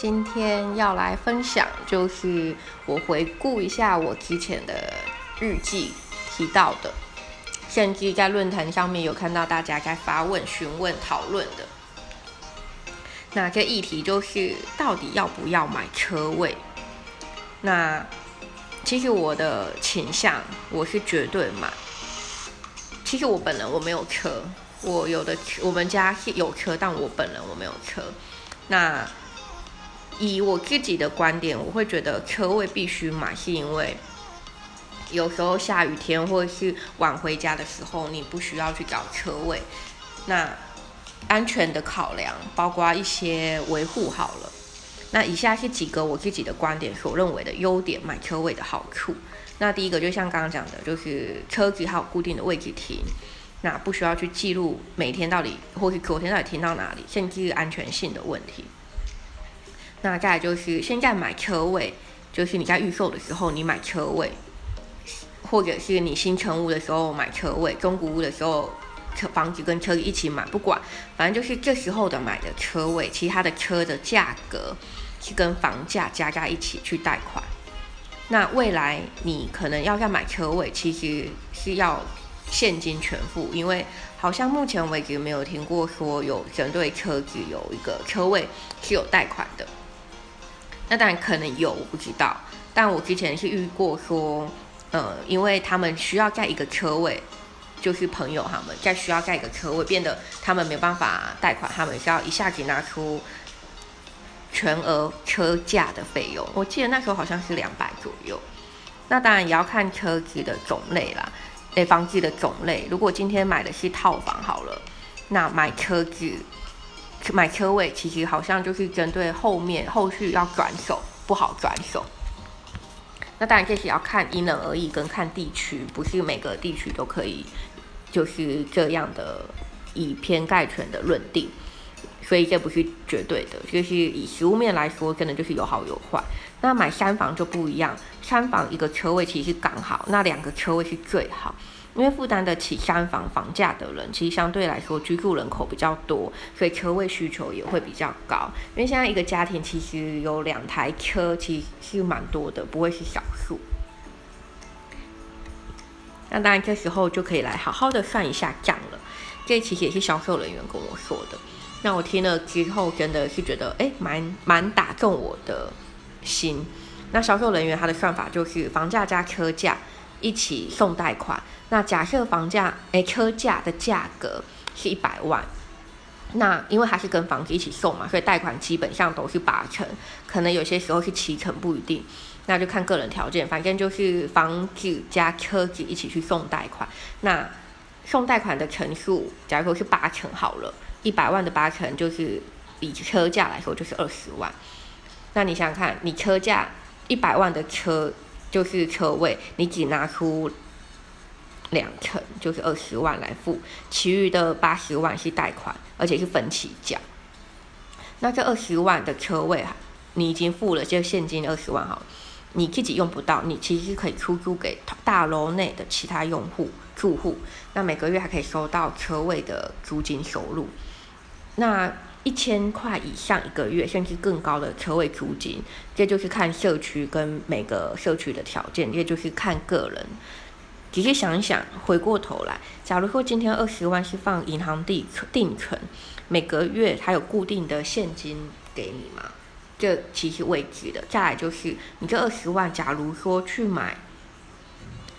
今天要来分享，就是我回顾一下我之前的日记提到的，甚至在论坛上面有看到大家在发问、询问、讨论的。那这议题就是到底要不要买车位？那其实我的倾向，我是绝对买。其实我本人我没有车，我有的我们家是有车，但我本人我没有车。那以我自己的观点，我会觉得车位必须买，是因为有时候下雨天或者是晚回家的时候，你不需要去找车位。那安全的考量，包括一些维护好了。那以下是几个我自己的观点所认为的优点，买车位的好处。那第一个就像刚刚讲的，就是车子还有固定的位置停，那不需要去记录每天到底或是昨天到底停到哪里，甚至安全性的问题。那再就是现在买车位，就是你在预售的时候你买车位，或者是你新成屋的时候买车位，中古屋的时候车房子跟车一起买，不管，反正就是这时候的买的车位，其他的车的价格是跟房价加在一起去贷款。那未来你可能要再买车位，其实是要现金全付，因为好像目前为止没有听过说有针对车子有一个车位是有贷款的。那当然可能有，我不知道。但我之前是遇过说，呃，因为他们需要盖一个车位，就是朋友他们在需要盖一个车位，变得他们没有办法贷款，他们需要一下子拿出全额车价的费用。我记得那时候好像是两百左右。那当然也要看车子的种类啦，诶，房子的种类。如果今天买的是套房好了，那买车子。买车位其实好像就是针对后面后续要转手不好转手，那当然这是要看因人而异跟看地区，不是每个地区都可以就是这样的以偏概全的论定，所以这不是绝对的，就是以实物面来说，真的就是有好有坏。那买三房就不一样，三房一个车位其实刚好，那两个车位是最好。因为负担得起三房房价的人，其实相对来说居住人口比较多，所以车位需求也会比较高。因为现在一个家庭其实有两台车，其实是蛮多的，不会是少数。那当然这时候就可以来好好的算一下账了。这其实也是销售人员跟我说的。那我听了之后，真的是觉得哎，蛮蛮打中我的心。那销售人员他的算法就是房价加车价一起送贷款。那假设房价，诶，车价的价格是一百万，那因为它是跟房子一起送嘛，所以贷款基本上都是八成，可能有些时候是七成，不一定，那就看个人条件，反正就是房子加车子一起去送贷款。那送贷款的成数，假如说是八成好了，一百万的八成就是以车价来说就是二十万。那你想想看，你车价一百万的车就是车位，你只拿出。两成就是二十万来付，其余的八十万是贷款，而且是分期缴。那这二十万的车位，你已经付了这现金二十万哈，你自己用不到，你其实可以出租给大楼内的其他用户住户，那每个月还可以收到车位的租金收入。那一千块以上一个月，甚至更高的车位租金，这就是看社区跟每个社区的条件，也就是看个人。仔细想一想，回过头来，假如说今天二十万是放银行定定存，每个月它有固定的现金给你吗？这其实未知的。再来就是你这二十万，假如说去买，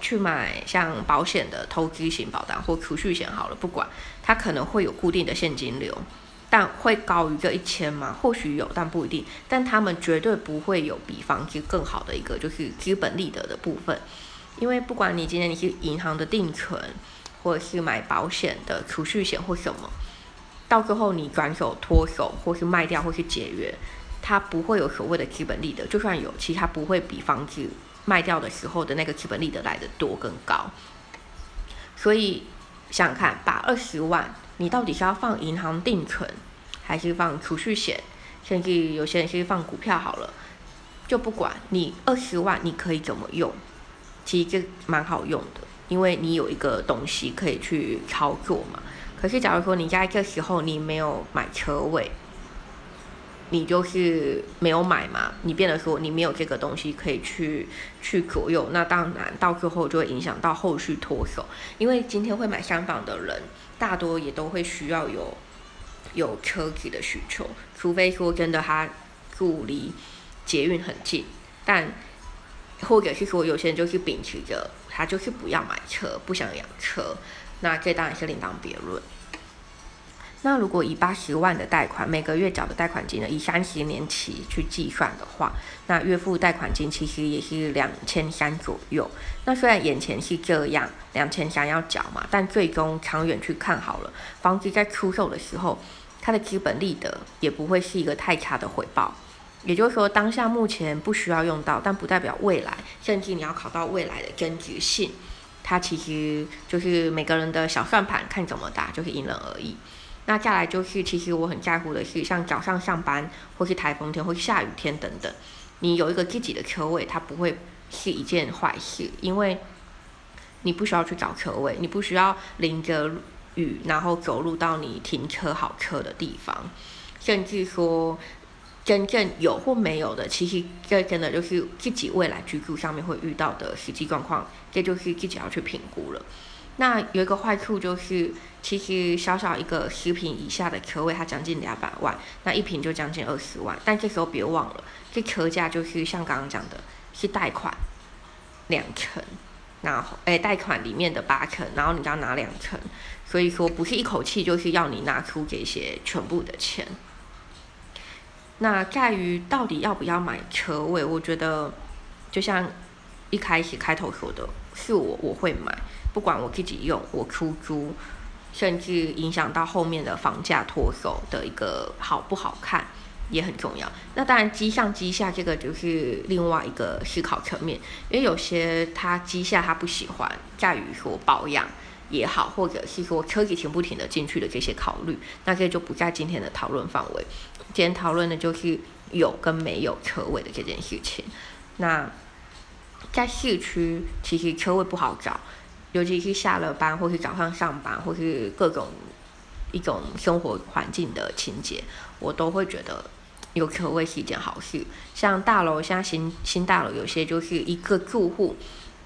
去买像保险的投资型保单或储蓄险好了，不管它可能会有固定的现金流，但会高于这一千吗？或许有，但不一定。但他们绝对不会有比房子更好的一个就是资本利得的部分。因为不管你今天你是银行的定存，或者是买保险的储蓄险或什么，到最后你转手脱手或是卖掉或是解约，它不会有所谓的资本利得，就算有，其实它不会比房子卖掉的时候的那个资本利得来的多更高。所以想想看，把二十万，你到底是要放银行定存，还是放储蓄险，甚至有些人是放股票好了，就不管你二十万你可以怎么用。其实就蛮好用的，因为你有一个东西可以去操作嘛。可是假如说你在这时候你没有买车位，你就是没有买嘛，你变得说你没有这个东西可以去去左右，那当然到最后就会影响到后续脱手，因为今天会买三房的人，大多也都会需要有有车子的需求，除非说真的他住离捷运很近，但或者是说有些人就是秉持着他就是不要买车，不想养车，那这当然是另当别论。那如果以八十万的贷款，每个月缴的贷款金呢，以三十年期去计算的话，那月付贷款金其实也是两千三左右。那虽然眼前是这样，两千三要缴嘛，但最终长远去看好了，房子在出售的时候，它的资本利得也不会是一个太差的回报。也就是说，当下目前不需要用到，但不代表未来，甚至你要考到未来的增值性，它其实就是每个人的小算盘看怎么打，就是因人而异。那再来就是，其实我很在乎的是，像早上上班，或是台风天，或是下雨天等等，你有一个自己的车位，它不会是一件坏事，因为你不需要去找车位，你不需要淋着雨，然后走路到你停车好车的地方，甚至说真正有或没有的，其实这真的就是自己未来居住上面会遇到的实际状况，这就是自己要去评估了。那有一个坏处就是，其实小小一个十平以下的车位，它将近两百万，那一平就将近二十万。但这时候别忘了，这车价就是像刚刚讲的，是贷款两成，然后诶贷款里面的八成，然后你要拿两成，所以说不是一口气就是要你拿出这些全部的钱。那在于到底要不要买车位，我觉得就像一开始开头说的，是我我会买。不管我自己用，我出租，甚至影响到后面的房价脱手的一个好不好看，也很重要。那当然，机上机下这个就是另外一个思考层面，因为有些他机下他不喜欢，在于说保养也好，或者是说车子停不停的进去的这些考虑，那这就不在今天的讨论范围。今天讨论的就是有跟没有车位的这件事情。那在市区，其实车位不好找。尤其是下了班，或是早上上班，或是各种一种生活环境的情节，我都会觉得有车位是一件好事。像大楼，像新新大楼，有些就是一个住户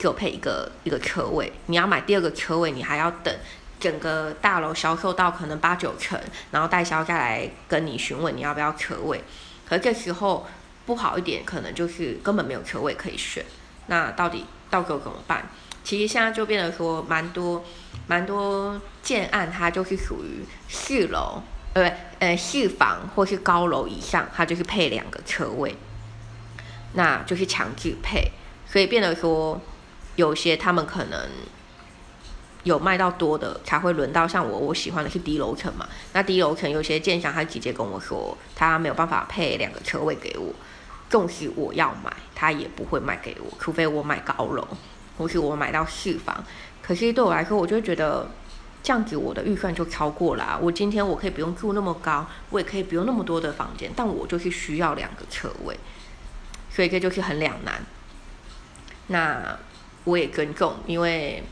就配一个一个车位，你要买第二个车位，你还要等整个大楼销售到可能八九成，然后代销再来跟你询问你要不要车位。可这时候不好一点，可能就是根本没有车位可以选。那到底到时候怎么办？其实现在就变得说，蛮多蛮多建案，它就是属于四楼，呃，呃，四房或是高楼以上，它就是配两个车位，那就是强制配，所以变得说，有些他们可能有卖到多的，才会轮到像我，我喜欢的是低楼层嘛。那低楼层有些建商他直接跟我说，他没有办法配两个车位给我，纵使我要买，他也不会卖给我，除非我买高楼。或是我买到四房，可是对我来说，我就觉得这样子我的预算就超过了。我今天我可以不用住那么高，我也可以不用那么多的房间，但我就是需要两个车位，所以这就是很两难。那我也尊重，因为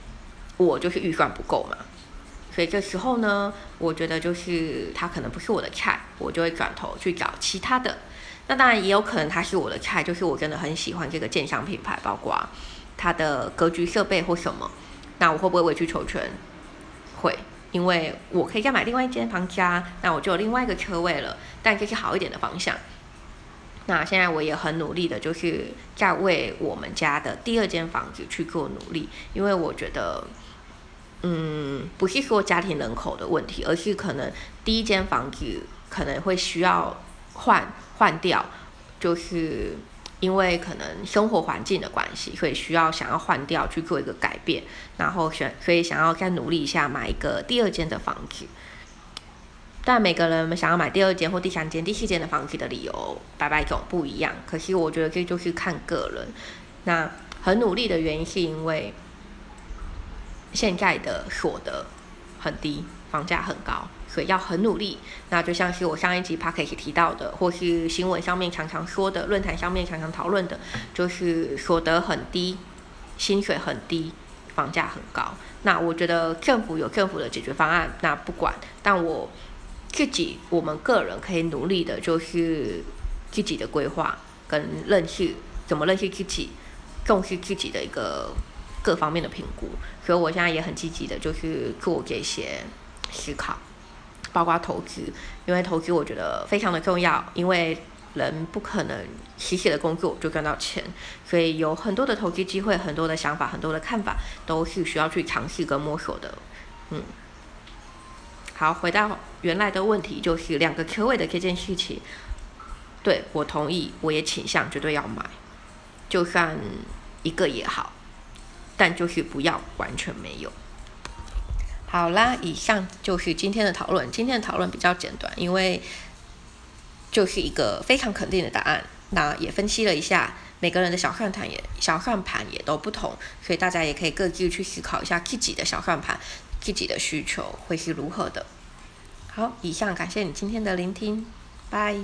我就是预算不够嘛。所以这时候呢，我觉得就是他可能不是我的菜，我就会转头去找其他的。那当然也有可能它是我的菜，就是我真的很喜欢这个建商品牌，包括。它的格局设备或什么，那我会不会委曲求全？会，因为我可以再买另外一间房家，那我就有另外一个车位了。但这是好一点的方向。那现在我也很努力的，就是在为我们家的第二间房子去做努力，因为我觉得，嗯，不是说家庭人口的问题，而是可能第一间房子可能会需要换换掉，就是。因为可能生活环境的关系，所以需要想要换掉去做一个改变，然后选，所以想要再努力一下买一个第二间的房子。但每个人想要买第二间或第三间、第四间的房子的理由白白总不一样。可是我觉得这就是看个人。那很努力的原因是因为现在的所得很低，房价很高。所以要很努力，那就像是我上一集 p a c k a g e 提到的，或是新闻上面常常说的，论坛上面常常讨论的，就是所得很低，薪水很低，房价很高。那我觉得政府有政府的解决方案，那不管，但我自己我们个人可以努力的，就是自己的规划跟认识，怎么认识自己，重视自己的一个各方面的评估。所以我现在也很积极的，就是做这些思考，包括投资，因为投资我觉得非常的重要，因为人不可能死死的工作就赚到钱，所以有很多的投资机会，很多的想法，很多的看法，都是需要去尝试跟摸索的。嗯，好，回到原来的问题，就是两个车位的这件事情，对我同意，我也倾向绝对要买，就算一个也好，但就是不要完全没有。好啦，以上就是今天的讨论。今天的讨论比较简短，因为。就是一个非常肯定的答案。那也分析了一下每个人的小算盘也小算盘也都不同，所以大家也可以各自去思考一下自己的小算盘，自己的需求会是如何的。好，以上感谢你今天的聆听，拜。